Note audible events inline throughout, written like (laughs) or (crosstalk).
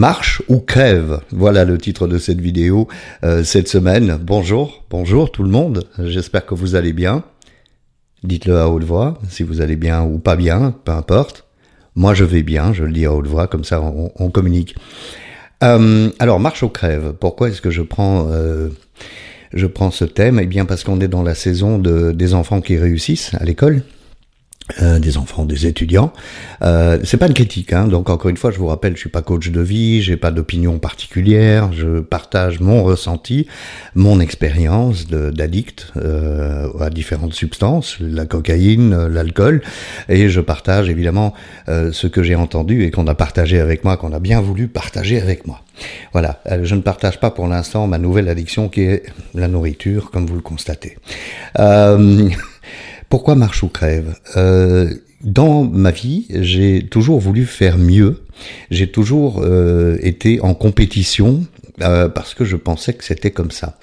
Marche ou crève, voilà le titre de cette vidéo euh, cette semaine. Bonjour, bonjour tout le monde, j'espère que vous allez bien. Dites-le à haute voix, si vous allez bien ou pas bien, peu importe. Moi je vais bien, je le dis à haute voix, comme ça on, communique. Euh, alors, marche ou crève, pourquoi est-ce que je prends, euh, je prends ce thème? Eh bien parce qu'on est dans la saison de, des enfants qui réussissent à l'école. Euh, des enfants, des étudiants. Euh, c'est pas une critique, hein. donc encore une fois, je vous rappelle, je suis pas coach de vie, j'ai pas d'opinion particulière, je partage mon ressenti, mon expérience d'addict euh, à différentes substances, la cocaïne, l'alcool, et je partage évidemment euh, ce que j'ai entendu et qu'on a partagé avec moi, qu'on a bien voulu partager avec moi. Voilà, euh, je ne partage pas pour l'instant ma nouvelle addiction qui est la nourriture, comme vous le constatez. Euh, (laughs) pourquoi marche ou crève? Euh, Dans ma vie, j'ai toujours voulu faire mieux. J'ai toujours euh, été en compétition euh, parce que je pensais que c'était comme ça.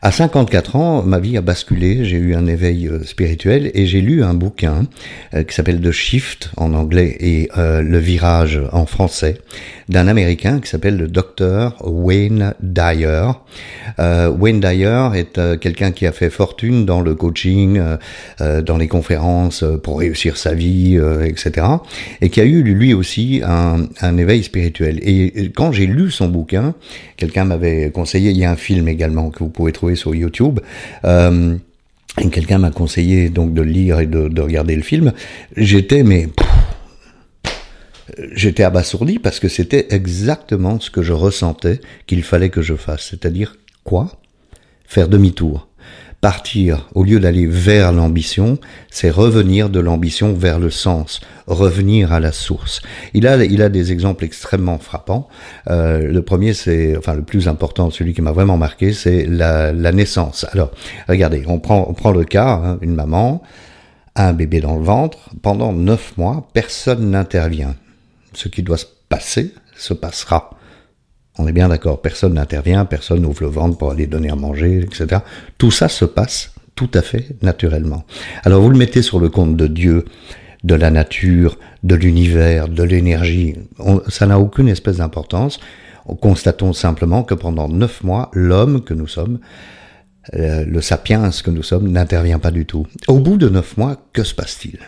À 54 ans, ma vie a basculé, j'ai eu un éveil euh, spirituel et j'ai lu un bouquin euh, qui s'appelle The Shift en anglais et euh, Le Virage en français d'un Américain qui s'appelle le docteur Wayne Dyer. Wayne Dyer est quelqu'un qui a fait fortune dans le coaching, dans les conférences pour réussir sa vie, etc. Et qui a eu lui aussi un, un éveil spirituel. Et quand j'ai lu son bouquin, quelqu'un m'avait conseillé, il y a un film également que vous pouvez trouver sur YouTube. Euh, et quelqu'un m'a conseillé donc de lire et de, regarder le film. J'étais mais j'étais abasourdi parce que c'était exactement ce que je ressentais qu'il fallait que je fasse. C'est-à-dire quoi? Faire demi-tour Partir, au lieu d'aller vers l'ambition, c'est revenir de l'ambition vers le sens, revenir à la source. Il a, il a des exemples extrêmement frappants. Euh, le premier, c'est, enfin le plus important, celui qui m'a vraiment marqué, c'est la, naissance. Alors, regardez, on prend, on prend le cas, hein, une maman, un bébé dans le ventre, pendant neuf mois, personne n'intervient. Ce qui doit se passer se passera. On est bien d'accord, personne n'intervient, personne n'ouvre le ventre pour aller donner à manger, etc. Tout ça se passe tout à fait naturellement. Alors vous le mettez sur le compte de Dieu, de la nature, de l'univers, de l'énergie. Ça n'a aucune espèce d'importance. Constatons simplement que pendant neuf mois, l'homme que nous sommes, euh, le sapiens que nous sommes, n'intervient pas du tout. Au bout de neuf mois, que se passe-t-il?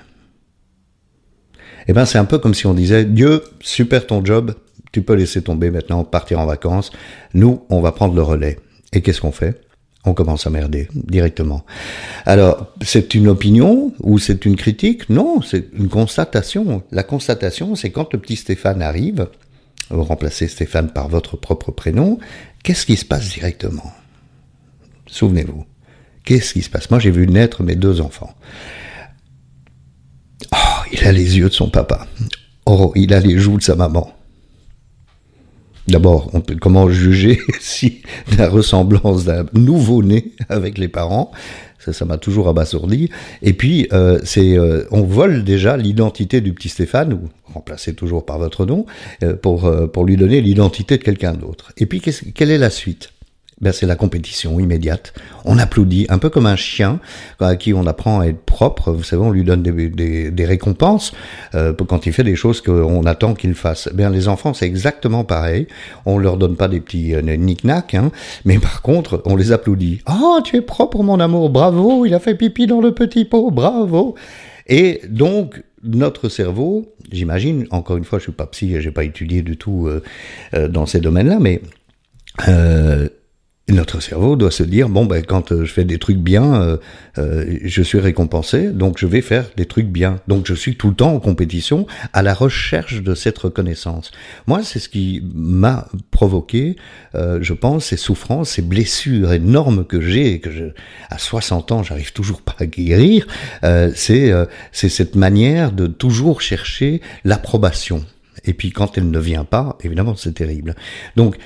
Eh bien, c'est un peu comme si on disait Dieu, super ton job, tu peux laisser tomber maintenant, partir en vacances. Nous, on va prendre le relais. Et qu'est-ce qu'on fait? On commence à merder directement. Alors, c'est une opinion ou c'est une critique? Non, c'est une constatation. La constatation, c'est quand le petit Stéphane arrive, vous remplacez Stéphane par votre propre prénom, qu'est-ce qui se passe directement? Souvenez-vous. Qu'est-ce qui se passe? Moi, j'ai vu naître mes deux enfants. Oh, il a les yeux de son papa. Oh, il a les joues de sa maman. D'abord, comment juger (laughs) si la ressemblance d'un nouveau-né avec les parents? Ça, m'a toujours abasourdi. Et puis, euh, c'est, euh, on vole déjà l'identité du petit Stéphane, ou remplacé toujours par votre nom, euh, pour, pour lui donner l'identité de quelqu'un d'autre. Et puis, quelle est la suite? Ben, c'est la compétition immédiate. On applaudit, un peu comme un chien à qui on apprend à être propre. Vous savez, on lui donne des, des, des récompenses euh, quand il fait des choses qu'on attend qu'il fasse. Eh bien, les enfants, c'est exactement pareil. On leur donne pas des petits euh, hein, mais par contre, on les applaudit. Oh, tu es propre, mon amour, bravo, il a fait pipi dans le petit pot, bravo. Et donc, notre cerveau, j'imagine, encore une fois, je suis pas psy, j'ai pas étudié du tout euh, euh dans ces domaines-là, mais euh, notre cerveau doit se dire bon ben quand euh, je fais des trucs bien, euh, euh, je suis récompensé, donc je vais faire des trucs bien. Donc je suis tout le temps en compétition, à la recherche de cette reconnaissance. Moi, c'est ce qui m'a provoqué, je pense, ces souffrances, ces blessures énormes que j'ai et que je, à 60 ans, j'arrive toujours pas à guérir. c'est c'est cette manière de toujours chercher l'approbation. Et puis quand elle ne vient pas, évidemment, c'est terrible. Donc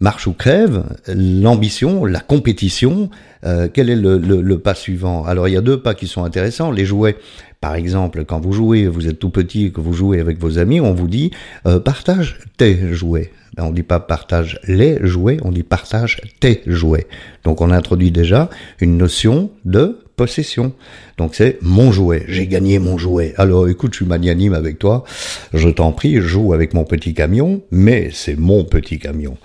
marche ou crève, l'ambition, la compétition, euh, quel est le, pas suivant? Alors il y a deux pas qui sont intéressants. Les jouets, par exemple, quand vous jouez, vous êtes tout petit et que vous jouez avec vos amis, on vous dit euh, partage tes jouets. Ben, on dit pas partage les jouets, on dit partage tes jouets. Donc on introduit déjà une notion de possession. Donc c'est mon jouet, j'ai gagné mon jouet. Alors écoute, je suis magnanime avec toi, je t'en prie, joue avec mon petit camion, mais c'est mon petit camion.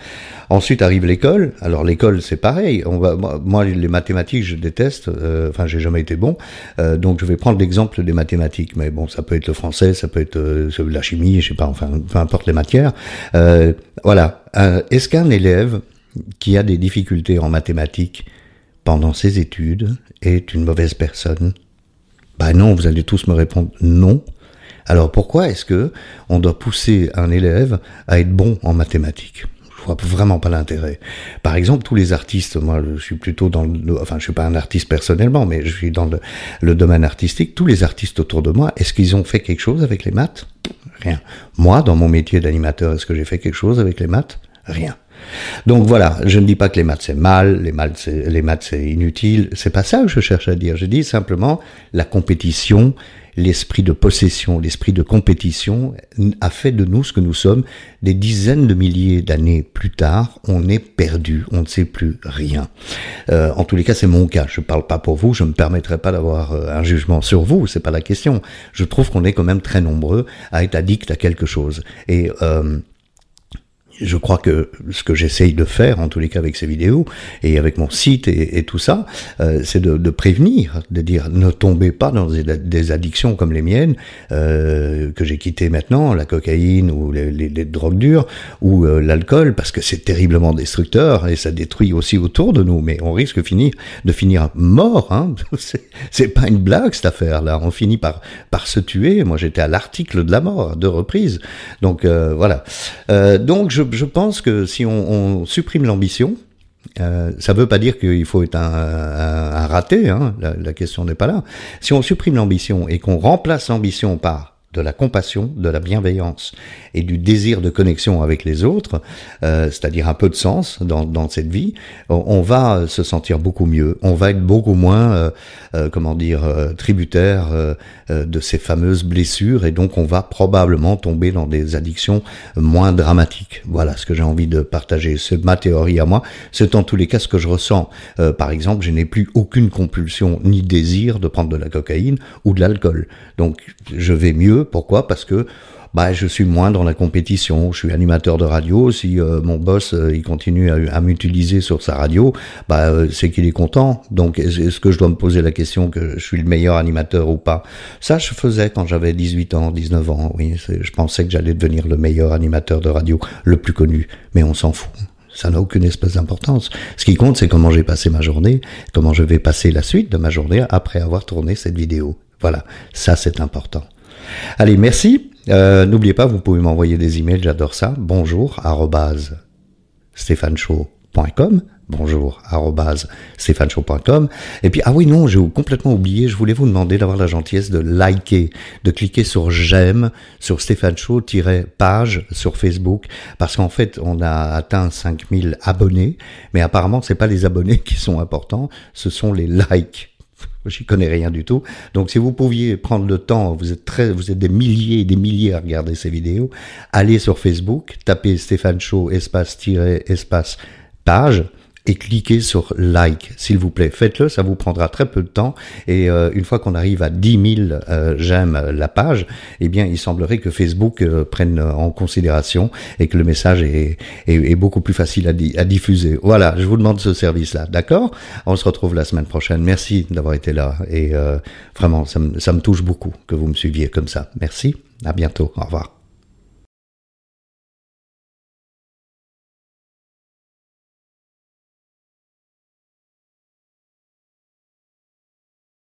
Ensuite arrive l'école. Alors l'école, c'est pareil. On va, moi, les mathématiques, je déteste. Euh, enfin, j'ai jamais été bon. Euh, donc, je vais prendre l'exemple des mathématiques. Mais bon, ça peut être le français, ça peut être euh, la chimie, je sais pas. Enfin, peu importe les matières. Voilà. Est-ce qu'un élève qui a des difficultés en mathématiques pendant ses études est une mauvaise personne Ben non, vous allez tous me répondre non. Alors pourquoi est-ce que on doit pousser un élève à être bon en mathématiques? Vois vraiment pas l'intérêt. Par exemple, tous les artistes, moi je suis plutôt dans le, enfin je suis pas un artiste personnellement, mais je suis dans le, le domaine artistique, tous les artistes autour de moi, est-ce qu'ils ont fait quelque chose avec les maths? Rien. Moi, dans mon métier d'animateur, est-ce que j'ai fait quelque chose avec les maths? Rien. Donc voilà, je ne dis pas que les maths c'est mal, les maths c'est, les maths c'est inutile, c'est pas ça que je cherche à dire. Je dis simplement la compétition l'esprit de possession, l'esprit de compétition a fait de nous ce que nous sommes. Des dizaines de milliers d'années plus tard, on est perdu, on ne sait plus rien. Euh, en tous les cas, c'est mon cas. Je ne parle pas pour vous, je ne me permettrai pas d'avoir euh, un jugement sur vous, c'est pas la question. Je trouve qu'on est quand même très nombreux à être addict à quelque chose. Et euh, je crois que ce que j'essaye de faire, en tous les cas avec ces vidéos et avec mon site et, tout ça, euh, c'est de, de, prévenir, de dire ne tombez pas dans des, addictions comme les miennes euh, que j'ai quittées maintenant, la cocaïne ou les, les, les drogues dures ou euh, l'alcool, parce que c'est terriblement destructeur et ça détruit aussi autour de nous. Mais on risque de finir, de finir mort. Hein (laughs) c'est pas une blague cette affaire-là. On finit par par se tuer. Moi, j'étais à l'article de la mort deux reprises. Donc euh, voilà. donc je je, pense que si on, supprime l'ambition, euh, ça ne veut pas dire qu'il faut être un, raté, hein, la, la question n'est pas là. Si on supprime l'ambition et qu'on remplace l'ambition par de la compassion, de la bienveillance et du désir de connexion avec les autres, euh, c'est-à-dire un peu de sens dans, cette vie, on, va se sentir beaucoup mieux, on va être beaucoup moins, euh, euh, comment dire, tributaire de ces fameuses blessures et donc on va probablement tomber dans des addictions moins dramatiques. Voilà ce que j'ai envie de partager. C'est ma théorie à moi, c'est en tous les cas ce que je ressens. par exemple, je n'ai plus aucune compulsion ni désir de prendre de la cocaïne ou de l'alcool. Donc je vais mieux pourquoi? Parce que bah, je suis moins dans la compétition. Je suis animateur de radio. Si euh, mon boss euh, il continue à, m'utiliser sur sa radio, bah, euh, c'est qu'il est content. Donc, est-ce que je dois me poser la question que je suis le meilleur animateur ou pas? Ça, je faisais quand j'avais 18 ans, 19 ans. Oui, je pensais que j'allais devenir le meilleur animateur de radio, le plus connu. Mais on s'en fout. Ça n'a aucune espèce d'importance. Ce qui compte, c'est comment j'ai passé ma journée, comment je vais passer la suite de ma journée après avoir tourné cette vidéo. Voilà, ça c'est important. Allez, merci. Euh, n'oubliez pas, vous pouvez m'envoyer des emails, j'adore ça. Bonjour, arrobase, stéphaneshow.com bonjour et puis ah oui non j'ai complètement oublié je voulais vous demander d'avoir la gentillesse de liker de cliquer sur j'aime sur Stéphane page sur Facebook parce qu'en fait on a atteint 5000 abonnés mais apparemment c'est pas les abonnés (laughs) qui sont importants ce sont les likes J'y connais rien du tout. Donc, si vous pouviez prendre le temps, vous êtes très, vous êtes des milliers et des milliers à regarder ces vidéos, allez sur Facebook, tapez Stéphane Show, espace, espace, page, et cliquez sur like, s'il vous plaît. Faites-le, ça vous prendra très peu de temps. Et euh, une fois qu'on arrive à 10 000 euh, j'aime la page, eh bien, il semblerait que Facebook euh, prenne en considération et que le message est, est, beaucoup plus facile à, diffuser. Voilà, je vous demande ce service-là, d'accord? On se retrouve la semaine prochaine. Merci d'avoir été là et vraiment, ça me, ça me touche beaucoup que vous me suiviez comme ça. Merci, à bientôt, au revoir.